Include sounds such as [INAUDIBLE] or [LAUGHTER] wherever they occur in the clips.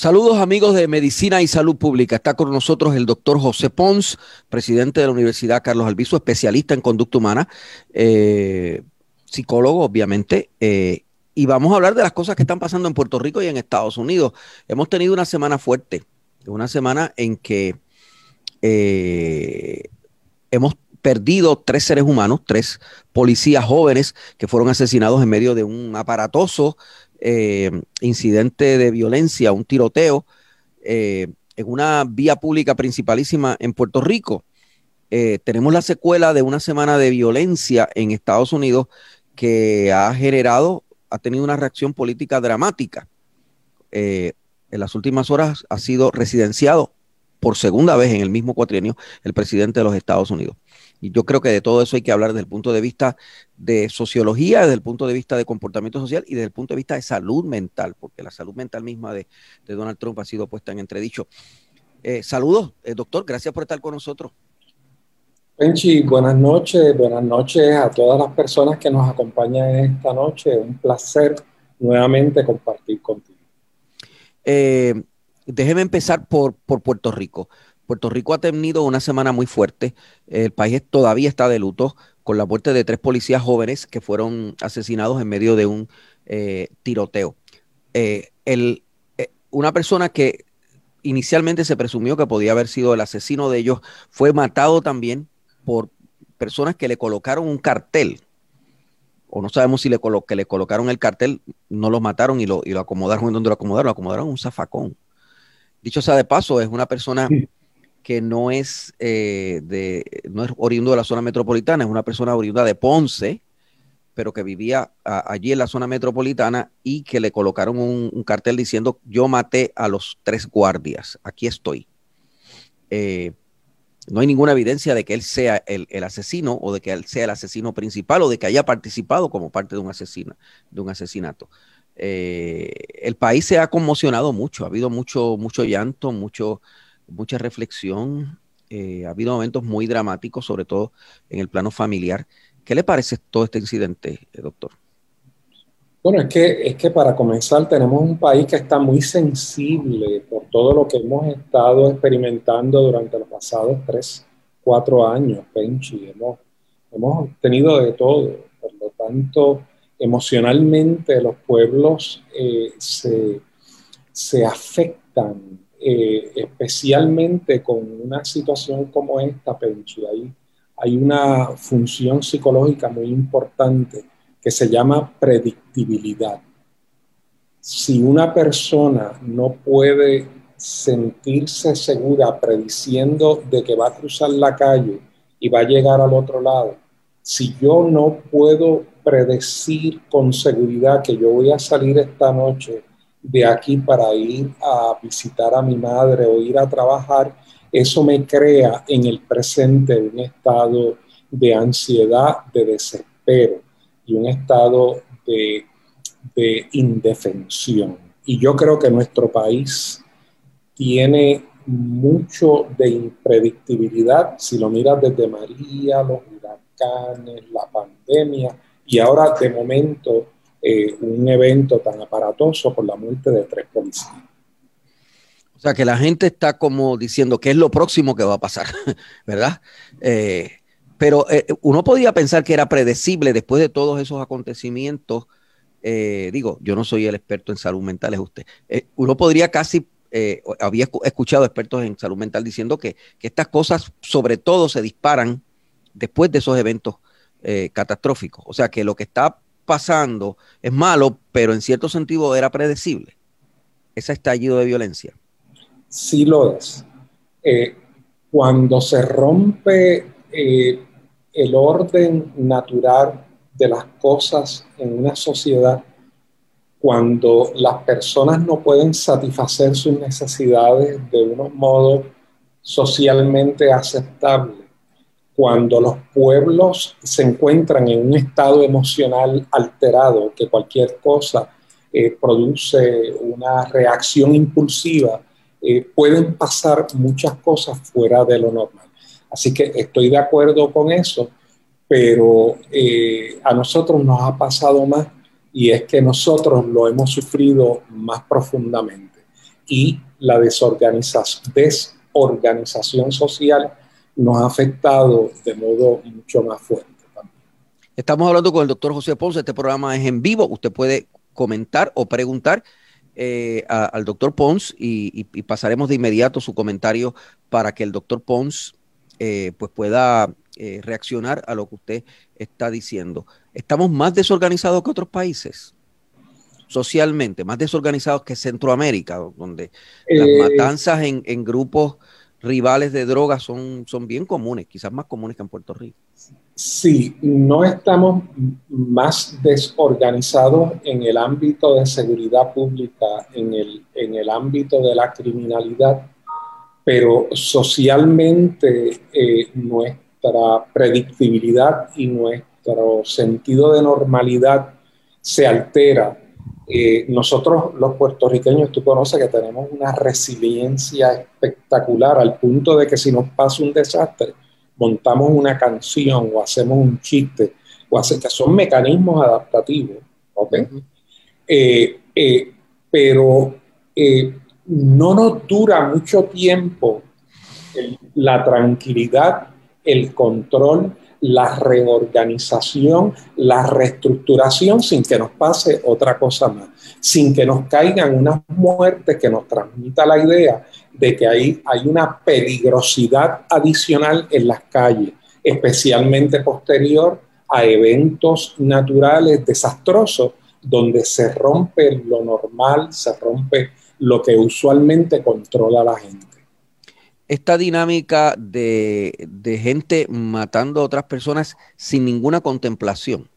Saludos amigos de Medicina y Salud Pública. Está con nosotros el doctor José Pons, presidente de la Universidad Carlos Albizu, especialista en conducta humana. Eh, psicólogo, obviamente, eh, y vamos a hablar de las cosas que están pasando en Puerto Rico y en Estados Unidos. Hemos tenido una semana fuerte, una semana en que eh, hemos perdido tres seres humanos, tres policías jóvenes que fueron asesinados en medio de un aparatoso eh, incidente de violencia, un tiroteo, en una vía pública principalísima en Puerto Rico. tenemos la secuela de una semana de violencia en Estados Unidos que ha generado, ha tenido una reacción política dramática. Eh, en las últimas horas ha sido residenciado por segunda vez en el mismo cuatrienio el presidente de los Estados Unidos. Y yo creo que de todo eso hay que hablar desde el punto de vista de sociología, desde el punto de vista de comportamiento social y desde el punto de vista de salud mental, porque la salud mental misma de, Donald Trump ha sido puesta en entredicho. Eh, saludos, eh, doctor, gracias por estar con nosotros. Penchi, buenas noches, buenas noches a todas las personas que nos acompañan esta noche. Un placer nuevamente compartir contigo. Eh, déjeme empezar por, por Puerto Rico. Puerto Rico ha tenido una semana muy fuerte. El país todavía está de luto con la muerte de tres policías jóvenes que fueron asesinados en medio de un eh, tiroteo. Eh, el, una persona que inicialmente se presumió que podía haber sido el asesino de ellos fue matado también por personas que le colocaron un cartel, o no sabemos si le, que le colocaron el cartel, no lo mataron y lo, y lo acomodaron en donde lo acomodaron, lo acomodaron un zafacón. Dicho sea de paso, es una persona que no es, eh, de, no es oriundo de la zona metropolitana, es una persona oriunda de Ponce, pero que vivía allí en la zona metropolitana y que le colocaron un, cartel diciendo yo maté a los tres guardias, aquí estoy. Eh, no hay ninguna evidencia de que él sea el, asesino o de que él sea el asesino principal o de que haya participado como parte de un, de un asesinato. Eh, el país se ha conmocionado mucho, ha habido mucho, mucho llanto, mucho, mucha reflexión, eh, ha habido momentos muy dramáticos, sobre todo en el plano familiar. ¿Qué le parece todo este incidente, eh, doctor? Bueno, es que, es que para comenzar tenemos un país que está muy sensible por todo lo que hemos estado experimentando durante los pasados tres, cuatro años, Penchi. Hemos, hemos tenido de todo. Por lo tanto, emocionalmente los pueblos eh, se, se, afectan, eh, especialmente con una situación como esta, Penchi. Hay, hay una función psicológica muy importante que se llama predictibilidad. Si una persona no puede sentirse segura prediciendo de que va a cruzar la calle y va a llegar al otro lado, si yo no puedo predecir con seguridad que yo voy a salir esta noche de aquí para ir a visitar a mi madre o ir a trabajar, eso me crea en el presente un estado de ansiedad, de desespero y un estado de, indefensión. Y yo creo que nuestro país tiene mucho de impredictibilidad, si lo miras desde María, los huracanes, la pandemia, y ahora de momento eh, un evento tan aparatoso por la muerte de tres policías. O sea que la gente está como diciendo qué es lo próximo que va a pasar, [LAUGHS] ¿verdad? Eh, pero eh, uno podía pensar que era predecible después de todos esos acontecimientos. Eh, digo, yo no soy el experto en salud mental, es usted. Eh, uno podría casi, había escuchado expertos en salud mental diciendo que, estas cosas sobre todo se disparan después de esos eventos catastróficos. O sea que lo que está pasando es malo, pero en cierto sentido era predecible. Ese estallido de violencia. Sí lo es. cuando se rompe el orden natural de las cosas en una sociedad cuando las personas no pueden satisfacer sus necesidades de unos modos socialmente aceptables, cuando los pueblos se encuentran en un estado emocional alterado, que cualquier cosa eh, produce una reacción impulsiva, eh, pueden pasar muchas cosas fuera de lo normal. Así que estoy de acuerdo con eso, pero eh, a nosotros nos ha pasado más y es que nosotros lo hemos sufrido más profundamente. Y la desorganización, desorganización social nos ha afectado de modo mucho más fuerte. Estamos hablando con el doctor José Ponce, este programa es en vivo, usted puede comentar o preguntar eh, al doctor Pons y, pasaremos de inmediato su comentario para que el doctor Pons eh, pues pueda eh, reaccionar a lo que usted está diciendo. ¿Estamos más desorganizados que otros países? Socialmente, más desorganizados que Centroamérica, donde las matanzas en, en grupos rivales de drogas son, son bien comunes, quizás más comunes que en Puerto Rico. Sí, no estamos más desorganizados en el ámbito de seguridad pública, en el, en el ámbito de la criminalidad, pero socialmente eh, nuestra predictibilidad y nuestro sentido de normalidad se altera eh, nosotros los puertorriqueños, tú conoces que tenemos una resiliencia espectacular al punto de que si nos pasa un desastre, montamos una canción o hacemos un chiste, o hace, que son mecanismos adaptativos, ¿ok? Eh, eh, pero no nos dura mucho tiempo la tranquilidad, el control la reorganización, la reestructuración sin que nos pase otra cosa más, sin que nos caigan unas muertes que nos transmita la idea de que hay, hay una peligrosidad adicional en las calles, especialmente posterior a eventos naturales desastrosos donde se rompe lo normal, se rompe lo que usualmente controla la gente esta dinámica de, gente matando a otras personas sin ninguna contemplación,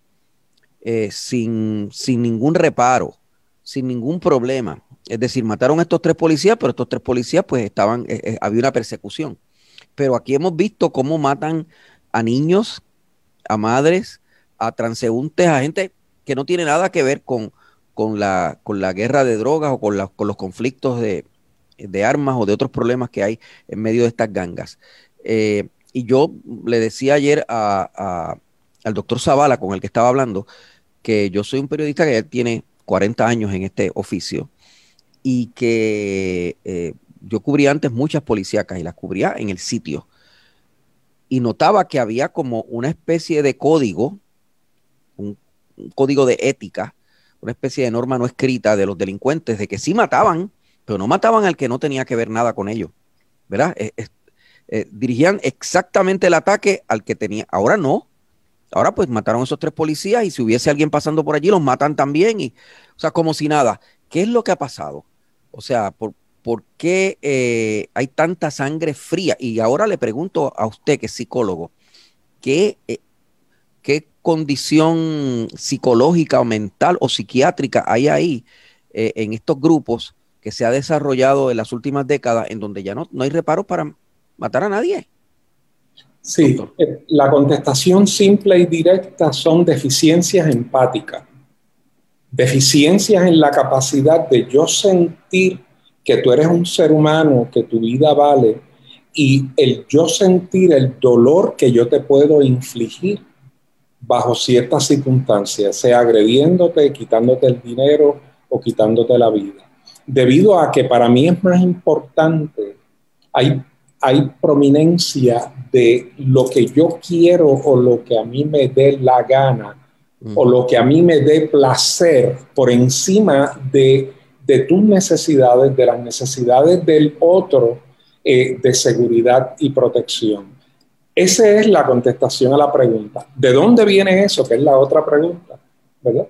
eh, sin, sin ningún reparo, sin ningún problema. Es decir, mataron a estos tres policías, pero estos tres policías pues estaban, eh, eh, había una persecución. Pero aquí hemos visto cómo matan a niños, a madres, a transeúntes, a gente que no tiene nada que ver con, con, la, con la guerra de drogas o con, con los conflictos de, de armas o de otros problemas que hay en medio de estas gangas. Eh, y yo le decía ayer a, al doctor Zavala, con el que estaba hablando, que yo soy un periodista que ya tiene 40 años en este oficio y que eh, yo cubría antes muchas policíacas y las cubría en el sitio. Y notaba que había como una especie de código, un, un código de ética, una especie de norma no escrita de los delincuentes, de que sí mataban, pero no mataban al que no tenía que ver nada con ellos, ¿verdad? Eh, eh, dirigían exactamente el ataque al que tenía. Ahora no. Ahora pues mataron a esos tres policías y si hubiese alguien pasando por allí los matan también y, o sea, como si nada. ¿Qué es lo que ha pasado? O sea, ¿por, por qué eh, hay tanta sangre fría? Y ahora le pregunto a usted que es psicólogo, ¿qué, qué condición psicológica o mental o psiquiátrica hay ahí en estos grupos que se ha desarrollado en las últimas décadas en donde ya no, no hay reparo para matar a nadie. Sí, eh, la contestación simple y directa son deficiencias empáticas, deficiencias en la capacidad de yo sentir que tú eres un ser humano, que tu vida vale, y el yo sentir el dolor que yo te puedo infligir bajo ciertas circunstancias, sea agrediéndote, quitándote el dinero o quitándote la vida debido a que para mí es más importante, hay, hay prominencia de lo que yo quiero o lo que a mí me dé la gana o lo que a mí me dé placer por encima de, de tus necesidades, de las necesidades del otro eh, de seguridad y protección. Esa es la contestación a la pregunta. ¿De dónde viene eso? Que es la otra pregunta, ¿verdad?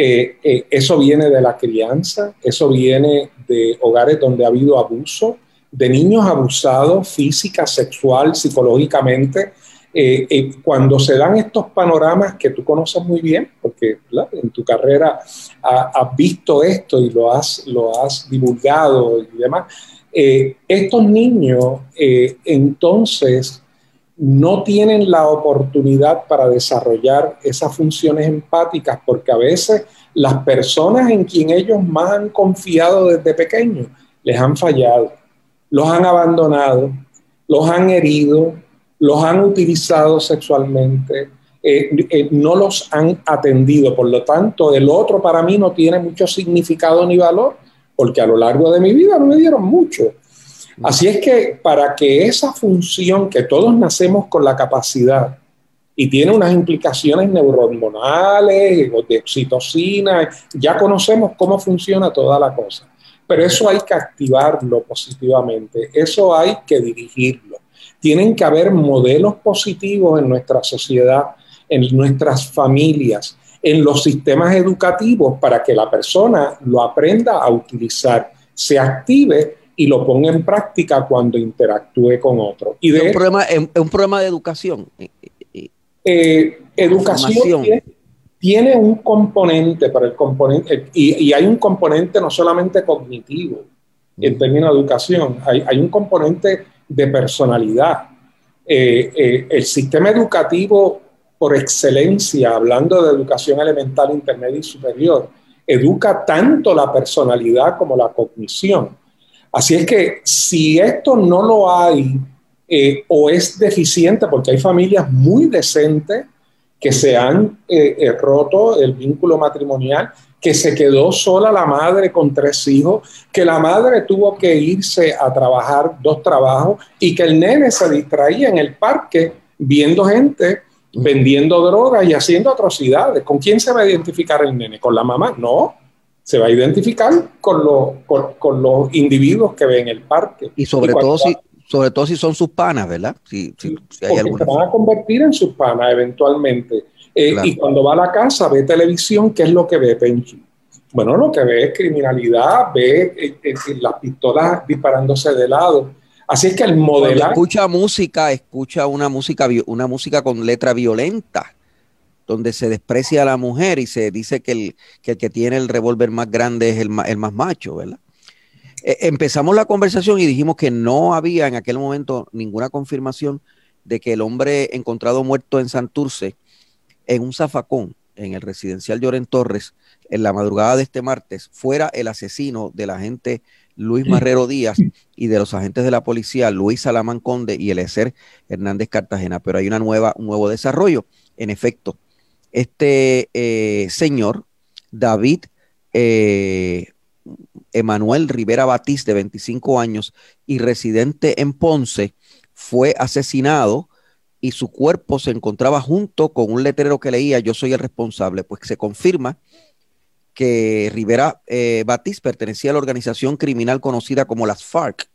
Eh, eh, eso viene de la crianza, eso viene de hogares donde ha habido abuso, de niños abusados física, sexual, psicológicamente. Eh, cuando se dan estos panoramas que tú conoces muy bien, porque en tu carrera has visto esto y lo has, lo has divulgado y demás, estos niños entonces no tienen la oportunidad para desarrollar esas funciones empáticas porque a veces las personas en quien ellos más han confiado desde pequeños les han fallado, los han abandonado, los han herido, los han utilizado sexualmente, eh, eh, no los han atendido. Por lo tanto, el otro para mí no tiene mucho significado ni valor, porque a lo largo de mi vida no me dieron mucho. Así es que para que esa función que todos nacemos con la capacidad y tiene unas implicaciones neurohormonales, de oxitocina, ya conocemos cómo funciona toda la cosa. Pero eso hay que activarlo positivamente, eso hay que dirigirlo. Tienen que haber modelos positivos en nuestra sociedad, en nuestras familias, en los sistemas educativos para que la persona lo aprenda a utilizar, se active y lo ponga en práctica cuando interactúe con otro. Y de, es un, problema, de educación. Eh, educación tiene, un componente para el componente, y, hay un componente no solamente cognitivo en términos de educación, hay, hay un componente de personalidad. Eh, eh, el sistema educativo por excelencia, hablando de educación elemental, intermedia y superior, educa tanto la personalidad como la cognición. Así es que si esto no lo hay eh, o es deficiente, porque hay familias muy decentes que se han eh, eh, roto el vínculo matrimonial, que se quedó sola la madre con tres hijos, que la madre tuvo que irse a trabajar dos trabajos y que el nene se distraía en el parque viendo gente vendiendo drogas y haciendo atrocidades. ¿Con quién se va a identificar el nene? ¿Con la mamá? No, se va a identificar con, con, los individuos que ven el parque. Y sobre todo si... Sobre todo si son sus panas, ¿verdad? Si, si, hay se van a convertir en sus panas eventualmente. Eh, y cuando va a la casa, ve televisión, ¿qué es lo que ve Penchi? Bueno, lo que ve es criminalidad, ve eh, eh, las pistolas disparándose de lado. Así es que el modelar. escucha música, escucha una música, una música con letra violenta, donde se desprecia a la mujer y se dice que el que, tiene el revólver más grande es el, más macho, ¿verdad? E, empezamos la conversación y dijimos que no había en aquel momento ninguna confirmación de que el hombre encontrado muerto en Santurce, en un zafacón, en el residencial Lloren Torres, en la madrugada de este martes, fuera el asesino de la gente Luis Marrero Díaz y de los agentes de la policía Luis Salamán Conde y Eliezer Hernández Cartagena. Pero hay un nuevo desarrollo. En efecto, este eh, señor, David eh, Emanuel Rivera Batiz, de 25 años y residente en Ponce, fue asesinado y su cuerpo se encontraba junto con un letrero que leía Yo soy el responsable. Pues se confirma que Rivera eh, Batiz pertenecía a la organización criminal conocida como las FARC,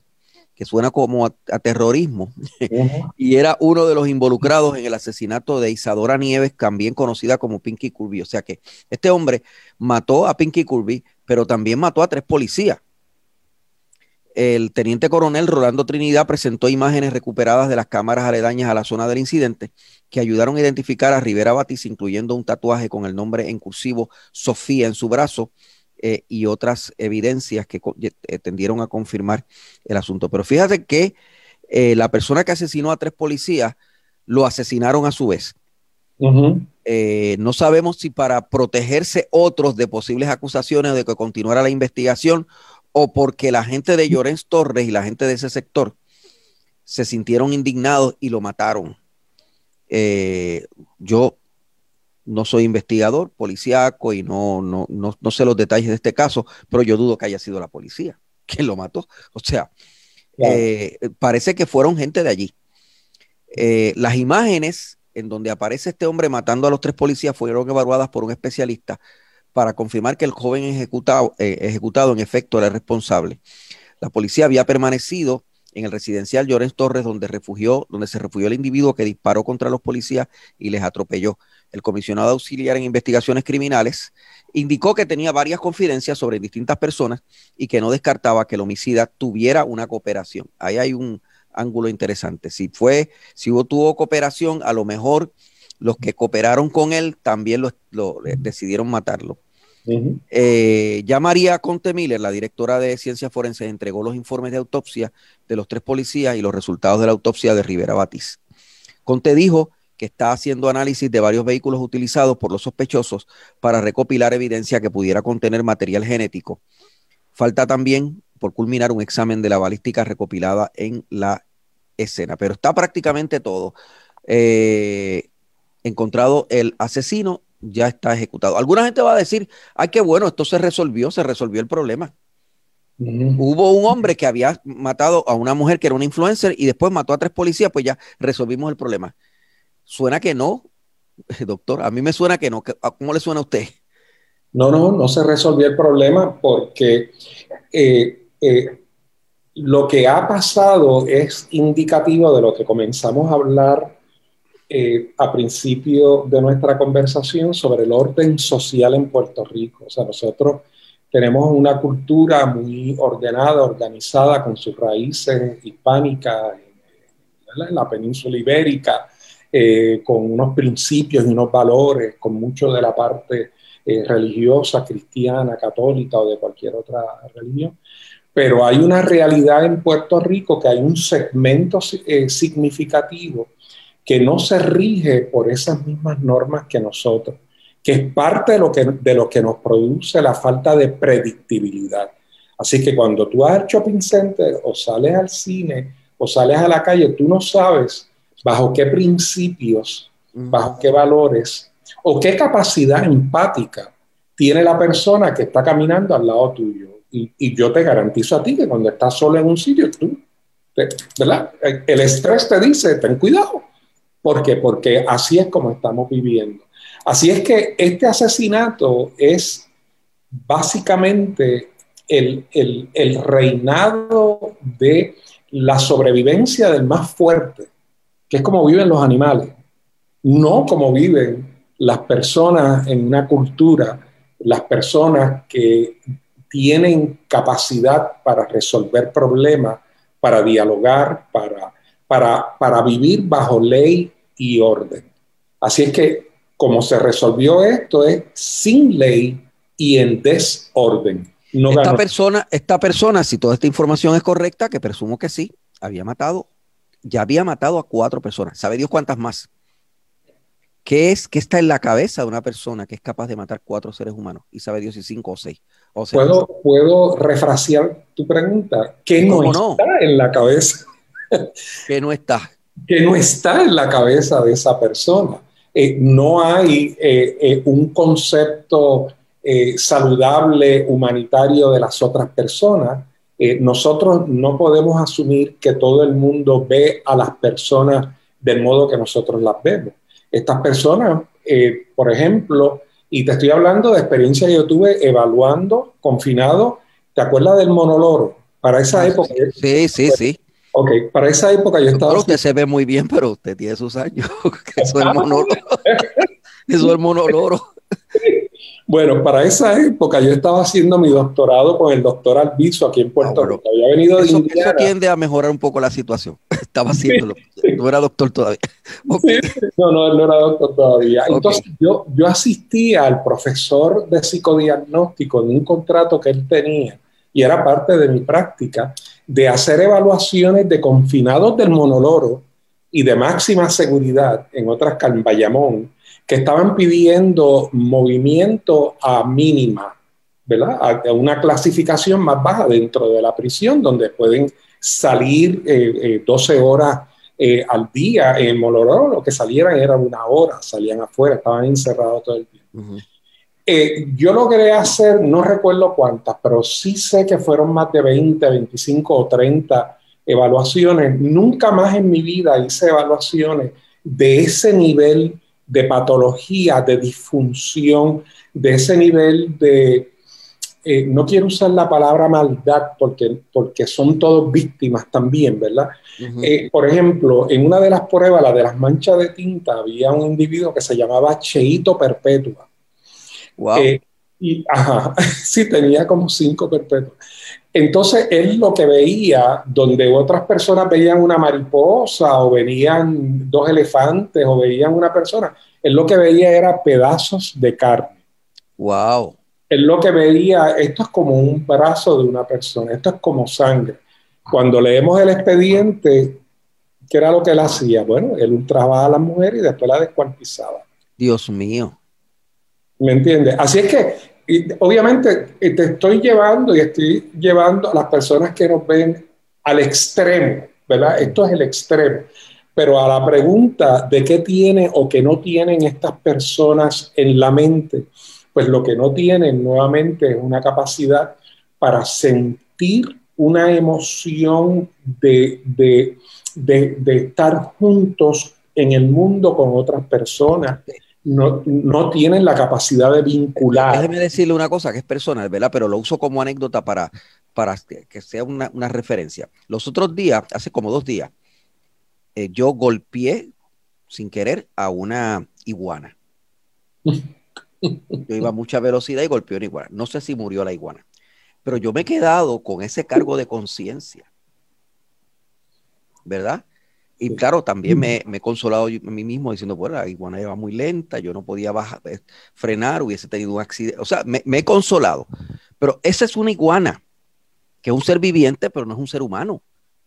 que suena como a, terrorismo, [LAUGHS] y era uno de los involucrados en el asesinato de Isadora Nieves, también conocida como Pinky Kirby. O sea que este hombre mató a Pinky Kirby, pero también mató a tres policías. El teniente coronel Rolando Trinidad presentó imágenes recuperadas de las cámaras aledañas a la zona del incidente que ayudaron a identificar a Rivera Batis, incluyendo un tatuaje con el nombre en cursivo Sofía en su brazo eh, y otras evidencias que eh, tendieron a confirmar el asunto. Pero fíjate que eh, la persona que asesinó a tres policías lo asesinaron a su vez. no sabemos si para protegerse otros de posibles acusaciones de que continuara la investigación o porque la gente de Llorens Torres y la gente de ese sector se sintieron indignados y lo mataron. Yo no soy investigador policíaco y no, no, no, sé los detalles de este caso, pero yo dudo que haya sido la policía [LAUGHS] quien lo mató. O sea, eh, parece que fueron gente de allí. Eh, las imágenes en donde aparece este hombre matando a los tres policías fueron evaluadas por un especialista para confirmar que el joven ejecutado, ejecutado en efecto era responsable. La policía había permanecido en el residencial Llorens Torres, donde, refugió, donde se refugió el individuo que disparó contra los policías y les atropelló. El comisionado auxiliar en investigaciones criminales indicó que tenía varias confidencias sobre distintas personas y que no descartaba que el homicida tuviera una cooperación. Ahí hay un ángulo interesante. Si fue, si hubo, tuvo cooperación, a lo mejor los que cooperaron con él también lo, decidieron matarlo. Eh, ya María Conte Miller, la directora de Ciencias Forenses, entregó los informes de autopsia de los tres policías y los resultados de la autopsia de Rivera Batiz. Conte dijo que está haciendo análisis de varios vehículos utilizados por los sospechosos para recopilar evidencia que pudiera contener material genético. Falta también por culminar un examen de la balística recopilada en la escena, pero está prácticamente todo. Eh, encontrado el asesino, ya está ejecutado. Alguna gente va a decir, ay, qué bueno, esto se resolvió, se resolvió el problema. Hubo un hombre que había matado a una mujer que era una influencer y después mató a tres policías, pues ya resolvimos el problema. Suena que no, [LAUGHS] doctor, a mí me suena que no. ¿Cómo le suena a usted? No, no, no se resolvió el problema porque eh, eh, lo que ha pasado es indicativo de lo que comenzamos a hablar a principio de nuestra conversación sobre el orden social en Puerto Rico. O sea, nosotros tenemos una cultura muy ordenada, organizada, con sus raíces hispánicas en la península ibérica, eh, con unos principios y unos valores, con mucho de la parte eh, religiosa, cristiana, católica o de cualquier otra religión. Pero hay una realidad en Puerto Rico que hay un segmento eh, significativo que no se rige por esas mismas normas que nosotros, que es parte de lo que, de lo que nos produce la falta de predictibilidad. Así que cuando tú vas al shopping center o sales al cine o sales a la calle, tú no sabes bajo qué principios, bajo qué valores o qué capacidad empática tiene la persona que está caminando al lado tuyo. Y, yo te garantizo a ti que cuando estás solo en un sitio, tú, ¿verdad? El estrés te dice, ten cuidado. ¿Por qué? Porque así es como estamos viviendo. Así es que este asesinato es básicamente el, el reinado de la sobrevivencia del más fuerte que es como viven los animales, no como viven las personas en una cultura, las personas que tienen capacidad para resolver problemas, para dialogar, para, para, para vivir bajo ley y orden. Así es que como se resolvió esto es sin ley y en desorden. esta, persona, esta persona, si toda esta información es correcta, que presumo que sí, había matado ya había matado a cuatro personas. ¿Sabe Dios cuántas más? ¿Qué es, qué está en la cabeza de una persona que es capaz de matar cuatro seres humanos? Y sabe Dios si cinco o seis. O ¿Puedo, ¿Puedo refrasear tu pregunta? ¿Qué no, está en la cabeza? ¿Qué no está? Que no está en la cabeza de esa persona. Eh, no hay eh, eh, un concepto saludable, humanitario de las otras personas nosotros no podemos asumir que todo el mundo ve a las personas del modo que nosotros las vemos. Estas personas, por ejemplo, y te estoy hablando de experiencia que yo tuve evaluando, confinado, ¿te acuerdas del monoloro? Para esa ah, época. Sí, sí, sí. Ok, para esa época yo estaba... Pero usted se ve muy bien, pero usted tiene sus años. [LAUGHS] eso es monóloro. [LAUGHS] eso es monoloro. [LAUGHS] Bueno, para esa época yo estaba haciendo mi doctorado con el doctor Alviso aquí en Puerto ah, Rico. Había venido de eso, tiende a mejorar un poco la situación. Estaba haciéndolo. No era doctor todavía. no, no, no era doctor todavía. Entonces yo, yo asistía al profesor de psicodiagnóstico en un contrato que él tenía y era parte de mi práctica de hacer evaluaciones de confinados del monoloro y de máxima seguridad en otras en que estaban pidiendo movimiento a mínima, ¿verdad? A una clasificación más baja dentro de la prisión, donde pueden salir 12 eh, eh, horas eh, al día en Moloró, lo que salieran era una hora, salían afuera, estaban encerrados todo el tiempo. Yo logré hacer, no recuerdo cuántas, pero sí sé que fueron más de 20, 25 o 30 evaluaciones. Nunca más en mi vida hice evaluaciones de ese nivel de patología, de disfunción, de ese nivel de, eh, no quiero usar la palabra maldad porque, porque son todos víctimas también, ¿verdad? Eh, por ejemplo, en una de las pruebas, la de las manchas de tinta, había un individuo que se llamaba Cheito Perpetua. Wow. Eh, y, ajá, [LAUGHS] sí, tenía como cinco perpetuos. Entonces él lo que veía, donde otras personas veían una mariposa o veían dos elefantes o veían una persona, él lo que veía era pedazos de carne. Wow. Él lo que veía, esto es como un brazo de una persona, esto es como sangre. Cuando leemos el expediente, ¿Qué era lo que él hacía? Bueno, él ultrajaba a la mujer y después la descuartizaba. Dios mío. ¿Me entiendes? Así es que, obviamente, te estoy llevando y estoy llevando a las personas que nos ven al extremo, ¿verdad? Esto es el extremo. Pero a la pregunta de qué tiene o qué no tienen estas personas en la mente, pues lo que no tienen nuevamente es una capacidad para sentir una emoción de, de, de, estar juntos en el mundo con otras personas. No, no, tienen la capacidad de vincular. Déjeme decirle una cosa que es personal, ¿verdad? Pero lo uso como anécdota para, para que sea una, una referencia. Los otros días, hace como dos días, eh, yo golpeé sin querer a una iguana. Yo iba a mucha velocidad y golpeé una iguana. No sé si murió la iguana, pero yo me he quedado con ese cargo de conciencia. ¿Verdad? Y claro, también me, he consolado a mí mismo diciendo, bueno, la iguana iba muy lenta, yo no podía bajar, eh, frenar, hubiese tenido un accidente. O sea, me, me, he consolado. Pero esa es una iguana, que es un ser viviente, pero no es un ser humano.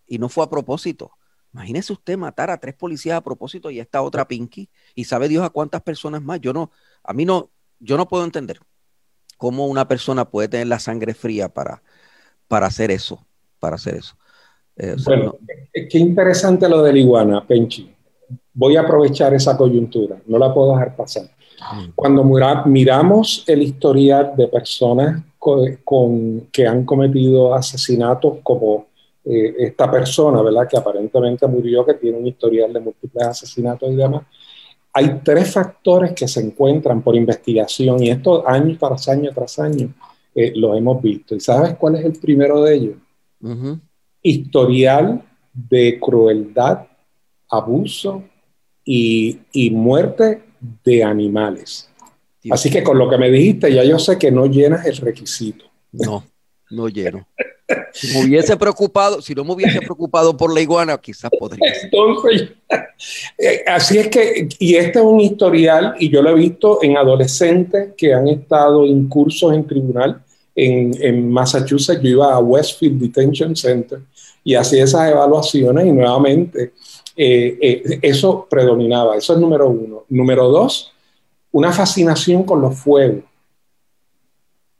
Y no fue a propósito. Imagínese usted matar a tres policías a propósito y a esta otra Pinky y sabe Dios a cuántas personas más. Yo no, a mí no, yo no puedo entender cómo una persona puede tener la sangre fría para, para hacer eso, para hacer eso. Eh, bueno, qué interesante lo de la iguana, Penchi. Voy a aprovechar esa coyuntura, no la puedo dejar pasar. Mm. Cuando miramos el historial de personas con, que han cometido asesinatos como eh, esta persona, ¿verdad? Que aparentemente murió, que tiene un historial de múltiples asesinatos y demás. Hay tres factores que se encuentran por investigación y esto año tras año tras año eh, lo hemos visto. ¿Y sabes cuál es el primero de ellos? Historial de crueldad, abuso y, y muerte de animales. Así que con lo que me dijiste, ya yo sé que no llenas el requisito. No, no lleno. Si me hubiese preocupado, si no me hubiese preocupado por la iguana, quizás podría. Entonces, [LAUGHS] eh, así es que, y este es un historial, y yo lo he visto en adolescentes que han estado en cursos en tribunal en, en Massachusetts. Yo iba a Westfield Detention Center y hacía esas evaluaciones, y nuevamente eh, eh, eso predominaba. Eso es número uno. Número dos, una fascinación con los fuegos,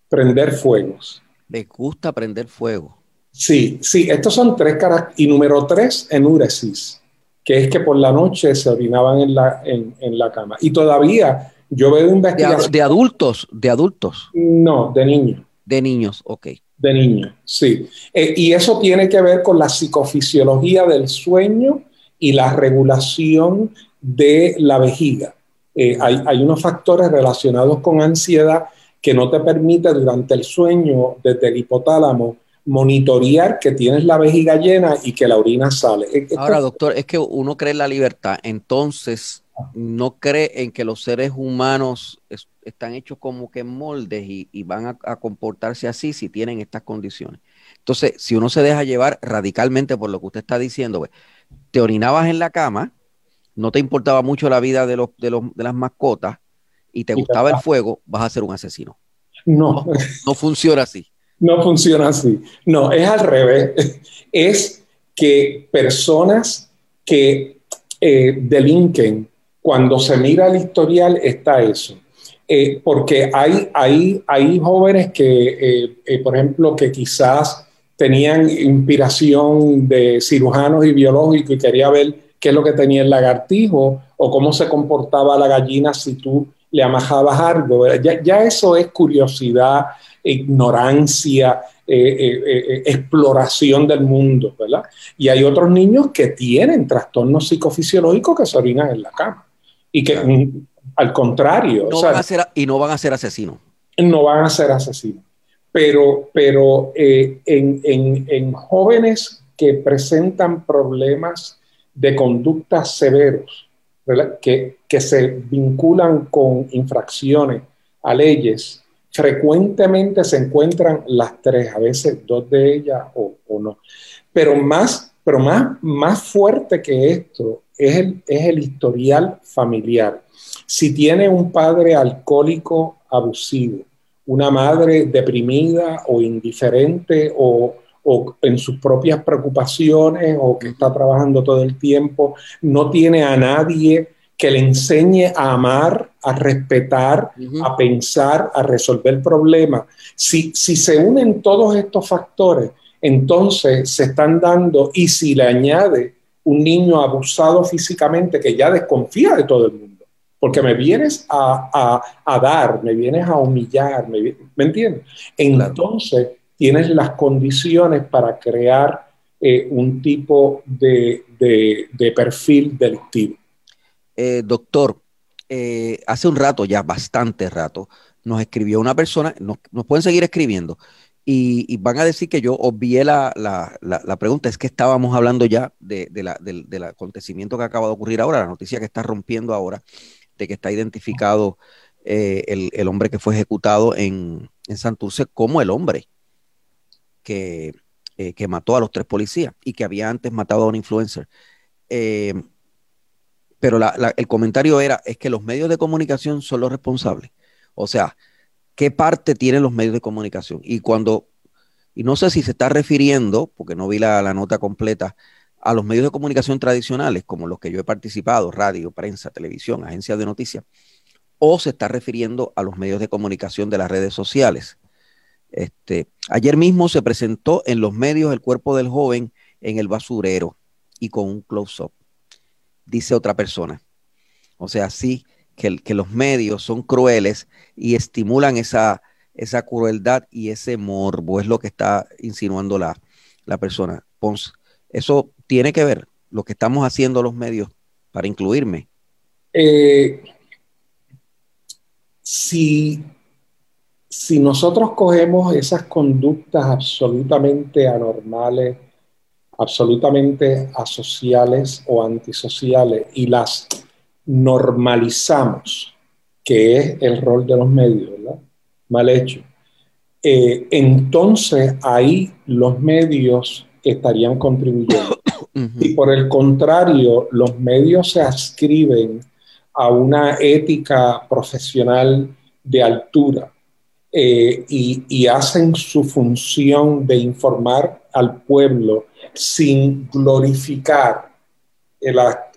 prender fuegos le gusta prender fuego. Sí, sí, estos son tres caras. Y número tres, enuresis, que es que por la noche se orinaban en la, en, la cama. Y todavía yo veo investigaciones. De, adultos, de adultos. No, de niños. De niños, ok. De niños, sí. Eh, y eso tiene que ver con la psicofisiología del sueño y la regulación de la vejiga. Eh, hay, hay, unos factores relacionados con ansiedad que no te permite durante el sueño desde el hipotálamo monitorear que tienes la vejiga llena y que la orina sale. Ahora, doctor, es que uno cree en la libertad, entonces no cree en que los seres humanos están hechos como que en moldes y, van a, comportarse así si tienen estas condiciones. Entonces, si uno se deja llevar radicalmente por lo que usted está diciendo, pues, te orinabas en la cama, no te importaba mucho la vida de, los, de, los, de las mascotas, y te gustaba el fuego, vas a ser un asesino. No. No, funciona así. No funciona así. No, es al revés. Es que personas que eh, delinquen, cuando se mira el historial, está eso. Eh, porque hay, hay, hay jóvenes que, eh, por ejemplo, que quizás tenían inspiración de cirujanos y biológicos y quería ver qué es lo que tenía el lagartijo o cómo se comportaba la gallina si tú le amajabas algo. Ya, ya, eso es curiosidad, ignorancia, eh, eh, eh, exploración del mundo, ¿verdad? Y hay otros niños que tienen trastornos psicofisiológicos que se orinan en la cama. Y que, mm, al contrario. y no van a ser asesinos. No van a ser asesinos. Pero, pero en, en, en jóvenes que presentan problemas de conducta severos, que, que se vinculan con infracciones a leyes, frecuentemente se encuentran las tres, a veces dos de ellas o, o no. Pero más, pero más, más fuerte que esto es el, es el historial familiar. Si tiene un padre alcohólico abusivo, una madre deprimida o indiferente o, o en sus propias preocupaciones o que está trabajando todo el tiempo, no tiene a nadie que le enseñe a amar, a respetar, a pensar, a resolver problemas. Si, si se unen todos estos factores, entonces se están dando, y si le añade un niño abusado físicamente que ya desconfía de todo el mundo, porque me vienes a, dar, me vienes a humillar, ¿me, entiendes? Entonces tienes las condiciones para crear eh, un tipo de, perfil delictivo. Eh, doctor, eh, hace un rato, ya bastante rato, nos escribió una persona, nos, pueden seguir escribiendo, y, van a decir que yo obvié la, pregunta, es que estábamos hablando ya de, del, acontecimiento que acaba de ocurrir ahora, la noticia que está rompiendo ahora, de que está identificado el, hombre que fue ejecutado en, en Santurce como el hombre que, eh, que, mató a los tres policías y que había antes matado a un influencer. Eh, pero el comentario era, es que los medios de comunicación son los responsables. O sea, ¿qué parte tienen los medios de comunicación? Y cuando, y no sé si se está refiriendo, porque no vi la, la nota completa, a los medios de comunicación tradicionales, como los que yo he participado, radio, prensa, televisión, agencias de noticias, o se está refiriendo a los medios de comunicación de las redes sociales. Este, ayer mismo se presentó en los medios el cuerpo del joven en el basurero y con un close-up, dice otra persona. O sea, sí, que, los medios son crueles y estimulan esa, esa crueldad y ese morbo, es lo que está insinuando la, la persona. Eso tiene que ver lo que estamos haciendo los medios para incluirme. Eh, si si nosotros cogemos esas conductas absolutamente anormales, absolutamente asociales o antisociales y las normalizamos, que es el rol de los medios, ¿verdad? Mal hecho. Eh, entonces ahí los medios estarían contribuyendo. [COUGHS] Y por el contrario, los medios se ascriben a una ética profesional de altura eh, y, hacen su función de informar al pueblo sin glorificar el acto,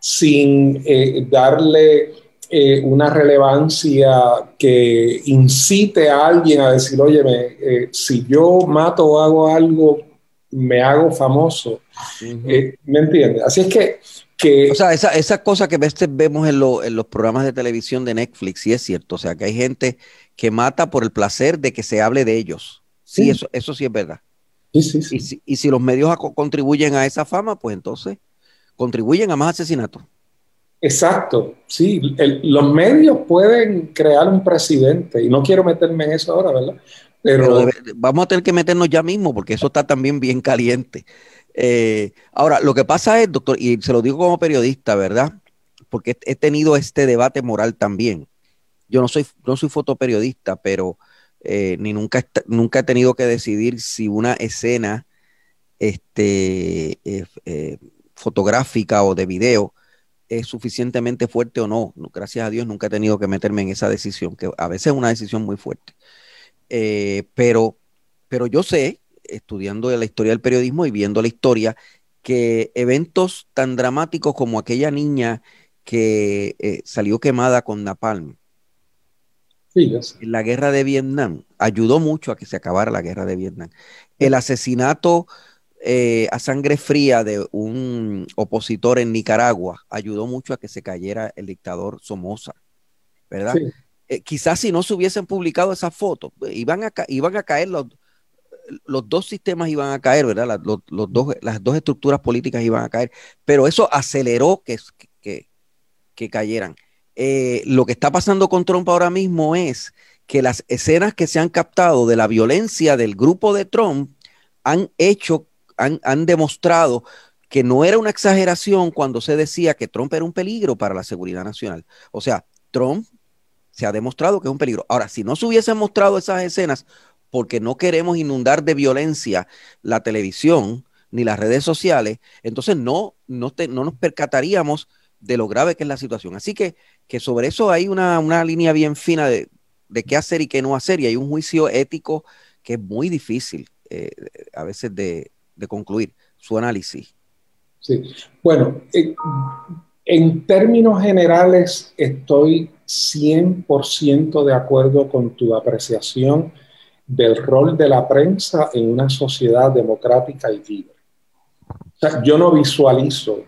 sin eh, darle eh, una relevancia que incite a alguien a decir, oye, si yo mato o hago algo, me hago famoso. ¿Me entiendes? Así es que o sea, esa, esa cosa que vemos en, los programas de televisión de Netflix, sí es cierto. O sea, que hay gente que mata por el placer de que se hable de ellos. Sí, Eso, eso sí es verdad. Sí, sí, sí. Y, si, y si los medios contribuyen a esa fama, pues entonces contribuyen a más asesinatos. Exacto, sí. los medios pueden crear un presidente, y no quiero meterme en eso ahora, ¿verdad? Pero, vamos a tener que meternos ya mismo, porque eso está también bien caliente. Eh, ahora, lo que pasa es, doctor, y se lo digo como periodista, ¿verdad? Porque he tenido este debate moral también. Yo no soy, no soy fotoperiodista, pero eh, ni nunca, nunca he tenido que decidir si una escena este, eh, fotográfica o de video es suficientemente fuerte o no. Gracias a Dios nunca he tenido que meterme en esa decisión, que a veces es una decisión muy fuerte. pero, pero yo sé estudiando la historia del periodismo y viendo la historia, que eventos tan dramáticos como aquella niña que eh, salió quemada con Napalm en la guerra de Vietnam ayudó mucho a que se acabara la guerra de Vietnam. El asesinato eh, a sangre fría de un opositor en Nicaragua ayudó mucho a que se cayera el dictador Somoza, ¿verdad? Eh, quizás si no se hubiesen publicado esas fotos, iban a, iban a caer los, los dos sistemas iban a caer, ¿verdad? Las, los, dos, las dos estructuras políticas iban a caer, pero eso aceleró que, que, que cayeran. Eh, lo que está pasando con Trump ahora mismo es que las escenas que se han captado de la violencia del grupo de Trump han hecho, han, demostrado que no era una exageración cuando se decía que Trump era un peligro para la seguridad nacional. O sea, Trump se ha demostrado que es un peligro. Ahora, si no se hubiesen mostrado esas escenas, porque no queremos inundar de violencia la televisión ni las redes sociales, entonces no, no, no nos percataríamos de lo grave que es la situación. Así que, que sobre eso hay una, una línea bien fina de, de, qué hacer y qué no hacer, y hay un juicio ético que es muy difícil eh, a veces de, concluir su análisis. Sí, bueno, eh, en términos generales estoy 100% de acuerdo con tu apreciación del rol de la prensa en una sociedad democrática y libre. yo no visualizo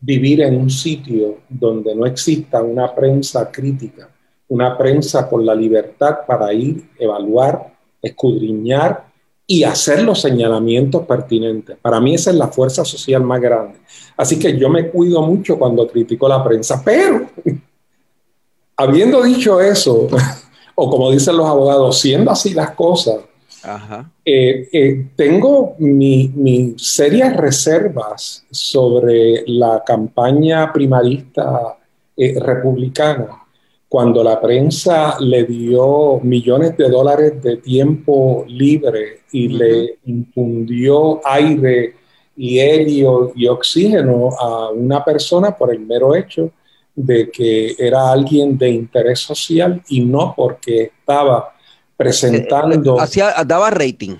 vivir en un sitio donde no exista una prensa crítica, una prensa con la libertad para ir, evaluar, escudriñar y hacer los señalamientos pertinentes. Para mí esa es la fuerza social más grande. Así que yo me cuido mucho cuando critico la prensa, pero [LAUGHS] habiendo dicho eso, [LAUGHS] o como dicen los abogados, siendo así las cosas, eh, eh, tengo mis serias reservas sobre la campaña primarista eh, republicana cuando la prensa le dio millones de dólares de tiempo libre y le infundió aire y helio y oxígeno a una persona por el mero hecho de que era alguien de interés social y no porque estaba presentando. Eh, hacía, daba rating.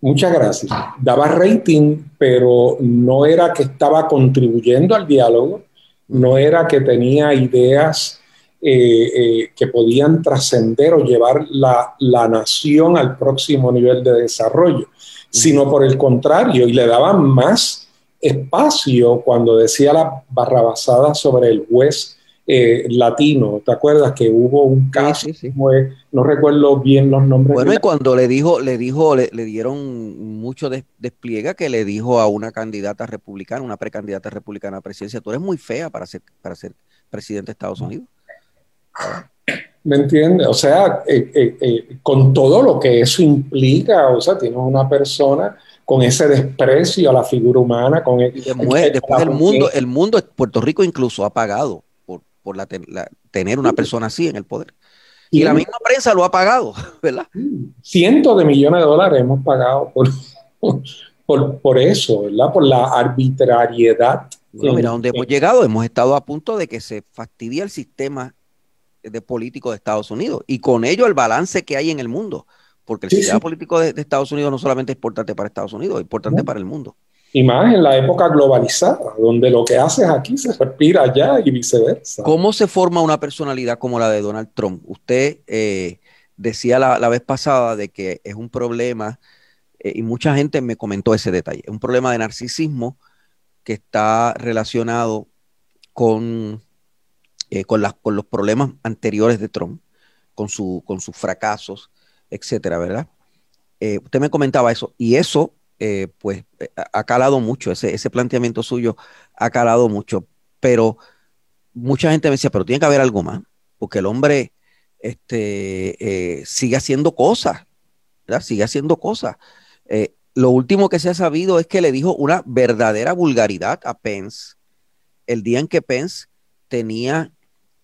Muchas gracias. Daba rating, pero no era que estaba contribuyendo al diálogo, no era que tenía ideas eh, eh, que podían trascender o llevar la, la, nación al próximo nivel de desarrollo, sino por el contrario, y le daban más espacio cuando decía la barrabasada sobre el juez eh, latino. ¿Te acuerdas que hubo un caso? no recuerdo bien los nombres. Bueno, y cuando le dijo, le dijo, le, dieron mucho despliega que le dijo a una candidata republicana, una precandidata republicana a presidencia, tú eres muy fea para ser, para ser presidente de Estados Unidos. ¿Me entiendes? O sea, eh, eh, con todo lo que eso implica, o sea, tienes una persona con ese desprecio a la figura humana, con el, después, el mundo, el mundo, Puerto Rico incluso ha pagado por la, tener una persona así en el poder. Y, la misma prensa lo ha pagado, [LAUGHS] ¿verdad? Cientos de millones de dólares hemos pagado por, [LAUGHS] por, por eso, ¿verdad? Por la arbitrariedad. Bueno, mira, donde hemos llegado, hemos estado a punto de que se fastidie el sistema de político de Estados Unidos y con ello el balance que hay en el mundo, porque el sistema político de, Estados Unidos no solamente es importante para Estados Unidos, es importante para el mundo. Y más en la época globalizada, donde lo que haces aquí se respira allá y viceversa. ¿Cómo se forma una personalidad como la de Donald Trump? Usted eh, decía la, vez pasada de que es un problema, eh, y mucha gente me comentó ese detalle, es un problema de narcisismo que está relacionado con, eh, con, con los problemas anteriores de Trump, con, su, con sus fracasos, etcétera, ¿verdad? usted me comentaba eso, y eso eh, pues eh, ha calado mucho, ese, ese planteamiento suyo ha calado mucho, pero mucha gente me decía, pero tiene que haber algo más, porque el hombre este, eh, sigue haciendo cosas, ¿verdad? Sigue haciendo cosas. lo último que se ha sabido es que le dijo una verdadera vulgaridad a Pence el día en que Pence tenía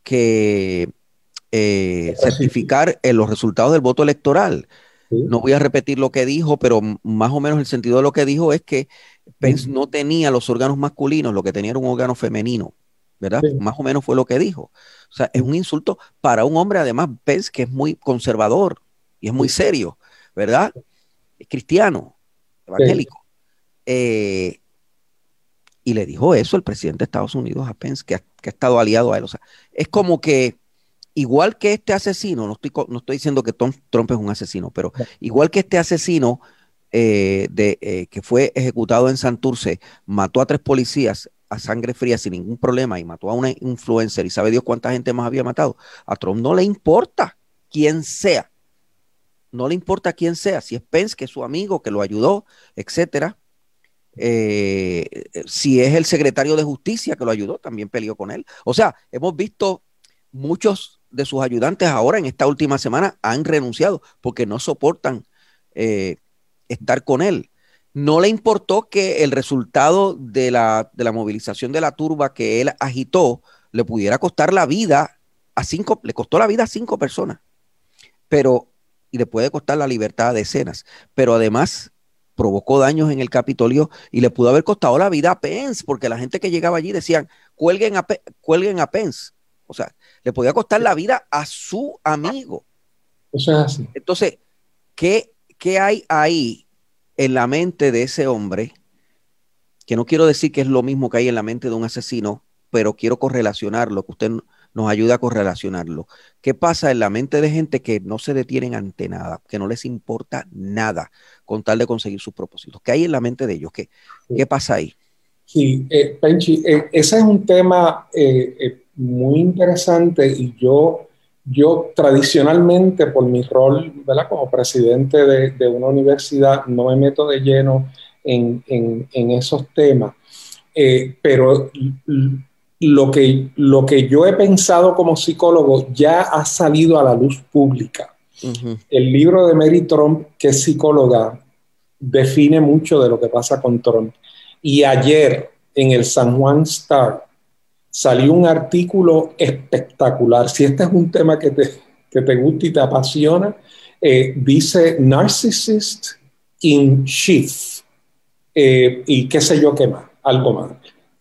que certificar los resultados del voto electoral. No voy a repetir lo que dijo, pero más o menos el sentido de lo que dijo es que Pence no tenía los órganos masculinos, lo que tenía era un órgano femenino, ¿verdad? Más o menos fue lo que dijo. O sea, es un insulto para un hombre, además, Pence, que es muy conservador y es muy serio, ¿verdad? Es cristiano, evangélico. Eh, y le dijo eso el presidente de Estados Unidos a Pence, que ha, que ha estado aliado a él. O sea, es como que igual que este asesino, no estoy, no estoy diciendo que Tom, Trump es un asesino, pero igual que este asesino eh, de, eh, que fue ejecutado en Santurce, mató a tres policías a sangre fría sin ningún problema y mató a una influencer y sabe Dios cuánta gente más había matado, a Trump no le importa quién sea, no le importa quién sea, si es Pence, que es su amigo, que lo ayudó, etcétera. Eh, si es el secretario de justicia que lo ayudó, también peleó con él. O sea, hemos visto muchos de sus ayudantes ahora en esta última semana han renunciado porque no soportan eh, estar con él. No le importó que el resultado de la, de la movilización de la turba que él agitó le pudiera costar la vida a cinco, le costó la vida a cinco personas, pero, y le puede costar la libertad a decenas, pero además provocó daños en el Capitolio y le pudo haber costado la vida a Pence, porque la gente que llegaba allí decían, cuelguen a, cuelguen a Pence. O sea, le podía costar la vida a su amigo. Eso es así. Entonces, ¿qué, ¿qué hay ahí en la mente de ese hombre? Que no quiero decir que es lo mismo que hay en la mente de un asesino, pero quiero correlacionarlo, que usted nos ayuda a correlacionarlo. ¿Qué pasa en la mente de gente que no se detienen ante nada, que no les importa nada con tal de conseguir sus propósitos? ¿Qué hay en la mente de ellos? ¿Qué, qué pasa ahí? Sí, eh, Penchi, eh, ese es un tema eh, muy interesante y yo, yo tradicionalmente por mi rol ¿verdad? como presidente de, de una universidad no me meto de lleno en, en, en esos temas, pero lo que, lo que yo he pensado como psicólogo ya ha salido a la luz pública. El libro de Mary Trump, que es psicóloga, define mucho de lo que pasa con Trump. Y ayer en el San Juan Star salió un artículo espectacular. Si este es un tema que te, que te gusta y te apasiona, eh, dice Narcissist in Chief. Eh, y qué sé yo qué más, algo más.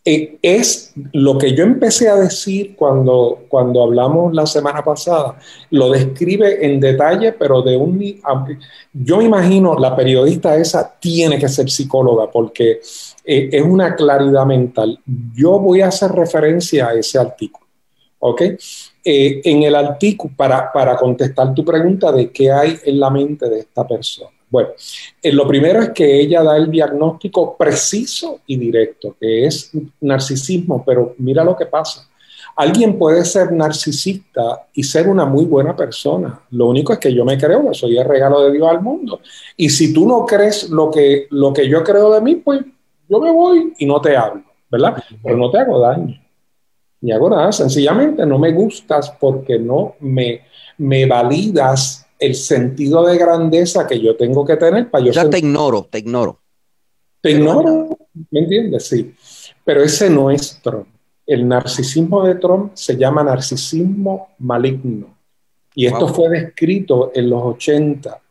Eh, es lo que yo empecé a decir cuando, cuando hablamos la semana pasada, lo describe en detalle, pero de un... Yo me imagino, la periodista esa tiene que ser psicóloga porque eh, es una claridad mental. Yo voy a hacer referencia a ese artículo, ¿ok? Eh, en el artículo, para, para contestar tu pregunta de qué hay en la mente de esta persona. Bueno, eh, lo primero es que ella da el diagnóstico preciso y directo, que es narcisismo, pero mira lo que pasa. Alguien puede ser narcisista y ser una muy buena persona. Lo único es que yo me creo que soy el regalo de Dios al mundo. Y si tú no crees lo que, lo que yo creo de mí, pues yo me voy y no te hablo, ¿verdad? Pero no te hago daño, ni hago nada. Sencillamente no me gustas porque no me, me validas el sentido de grandeza que yo tengo que tener para yo... Ya te ignoro, te ignoro. Te ignoro, ¿me entiendes? Sí. Pero ese no es Trump. El narcisismo de Trump se llama narcisismo maligno. Y esto fue descrito en los 80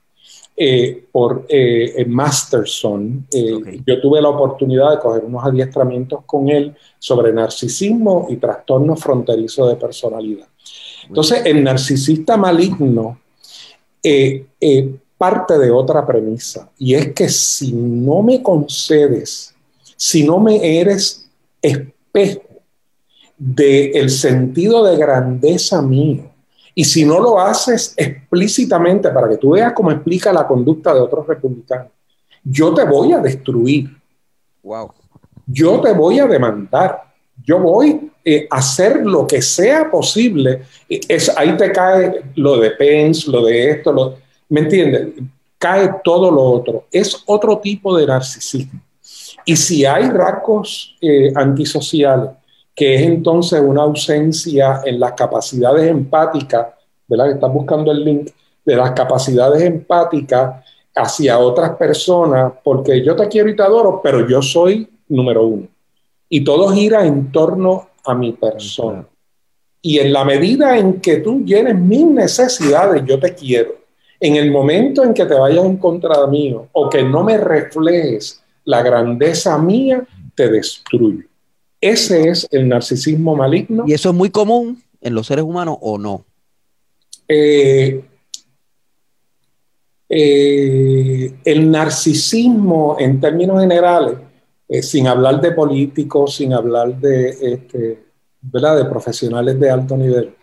eh, por eh, Masterson. Eh, yo tuve la oportunidad de coger unos adiestramientos con él sobre narcisismo y trastorno fronterizo de personalidad. Entonces, el narcisista maligno eh, eh, parte de otra premisa, y es que si no me concedes, si no me eres espejo del sentido de grandeza mío, y si no lo haces explícitamente para que tú veas cómo explica la conducta de otros republicanos, yo te voy a destruir. Wow. Yo te voy a demandar. Yo voy eh, hacer lo que sea posible. Es, ahí te cae lo de Pence, lo de esto, lo, ¿me entiendes? Cae todo lo otro. Es otro tipo de narcisismo. Y si hay rasgos eh, antisociales, que es entonces una ausencia en las capacidades empáticas, ¿verdad? Estás buscando el link de las capacidades empáticas hacia otras personas, porque yo te quiero y te adoro, pero yo soy número uno. Y todo gira en torno a mi persona. Y en la medida en que tú llenes mis necesidades, yo te quiero. En el momento en que te vayas en contra de mí o que no me reflejes la grandeza mía, te destruyo. Ese es el narcisismo maligno. ¿Y eso es muy común en los seres humanos o no? Eh, eh, el narcisismo en términos generales eh, sin hablar de políticos, sin hablar de, este, ¿verdad? de profesionales de alto nivel.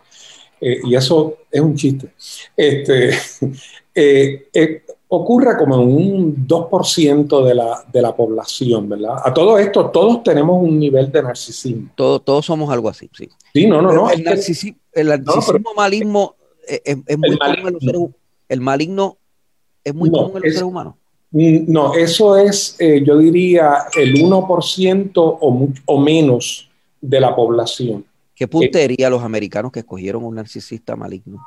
Eh, y eso es un chiste. Este, [LAUGHS] eh, ocurre como en un 2% de la, de la población, ¿verdad? A todo esto, todos tenemos un nivel de narcisismo. Todos, todos somos algo así, sí. Sí, no, no, no. El, narcisismo, el narcisismo maligno es, muy común en los seres humanos. El maligno es muy común en los seres humanos. Mm, no, eso es, eh, yo diría, el 1% o, o menos de la población. ¿Qué puntería los americanos que escogieron un narcisista maligno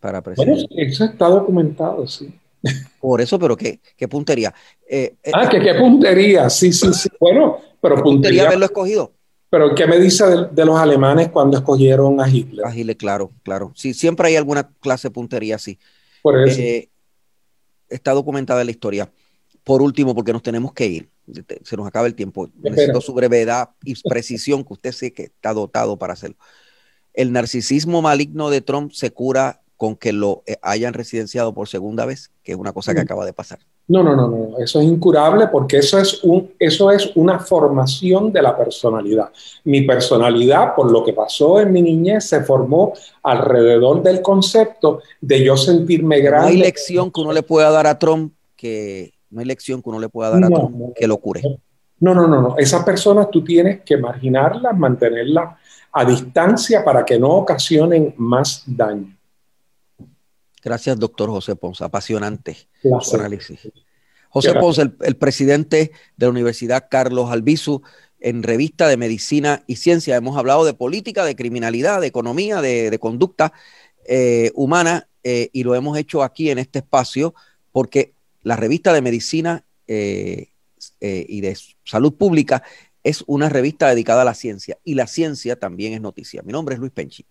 para presidente? Bueno, eso está documentado, sí. Por eso, pero ¿qué, qué puntería? Eh, eh, ah, que qué puntería, sí, sí, sí. Bueno, pero ¿qué puntería, haberlo escogido. Pero ¿qué me dice de, los alemanes cuando escogieron a Hitler? A Hitler, claro, claro. Sí, siempre hay alguna clase de puntería así. Por eso está documentada la historia. Por último, porque nos tenemos que ir, se nos acaba el tiempo. Necesito su brevedad y precisión, que usted sé que está dotado para hacerlo. El narcisismo maligno de Trump se cura con que lo eh, hayan residenciado por segunda vez, que es una cosa que mm. acaba de pasar. No, no, no, no, eso es incurable porque eso es, un, eso es una formación de la personalidad. Mi personalidad, por lo que pasó en mi niñez, se formó alrededor del concepto de yo sentirme grande. No hay lección que uno le pueda dar a Trump que no hay lección que uno le pueda dar a Trump que lo cure. No, no, no, no. Esas personas tú tienes que marginarlas, mantenerlas a distancia para que no ocasionen más daño. Gracias, doctor José Ponce. Apasionante análisis. José Ponce, el, presidente de la Universidad Carlos Albizu, en revista de Medicina y Ciencia hemos hablado de política, de criminalidad, de economía, de, conducta eh, humana eh, y lo hemos hecho aquí en este espacio porque la revista de Medicina eh, y de Salud Pública es una revista dedicada a la ciencia y la ciencia también es noticia. Mi nombre es Luis Penchi.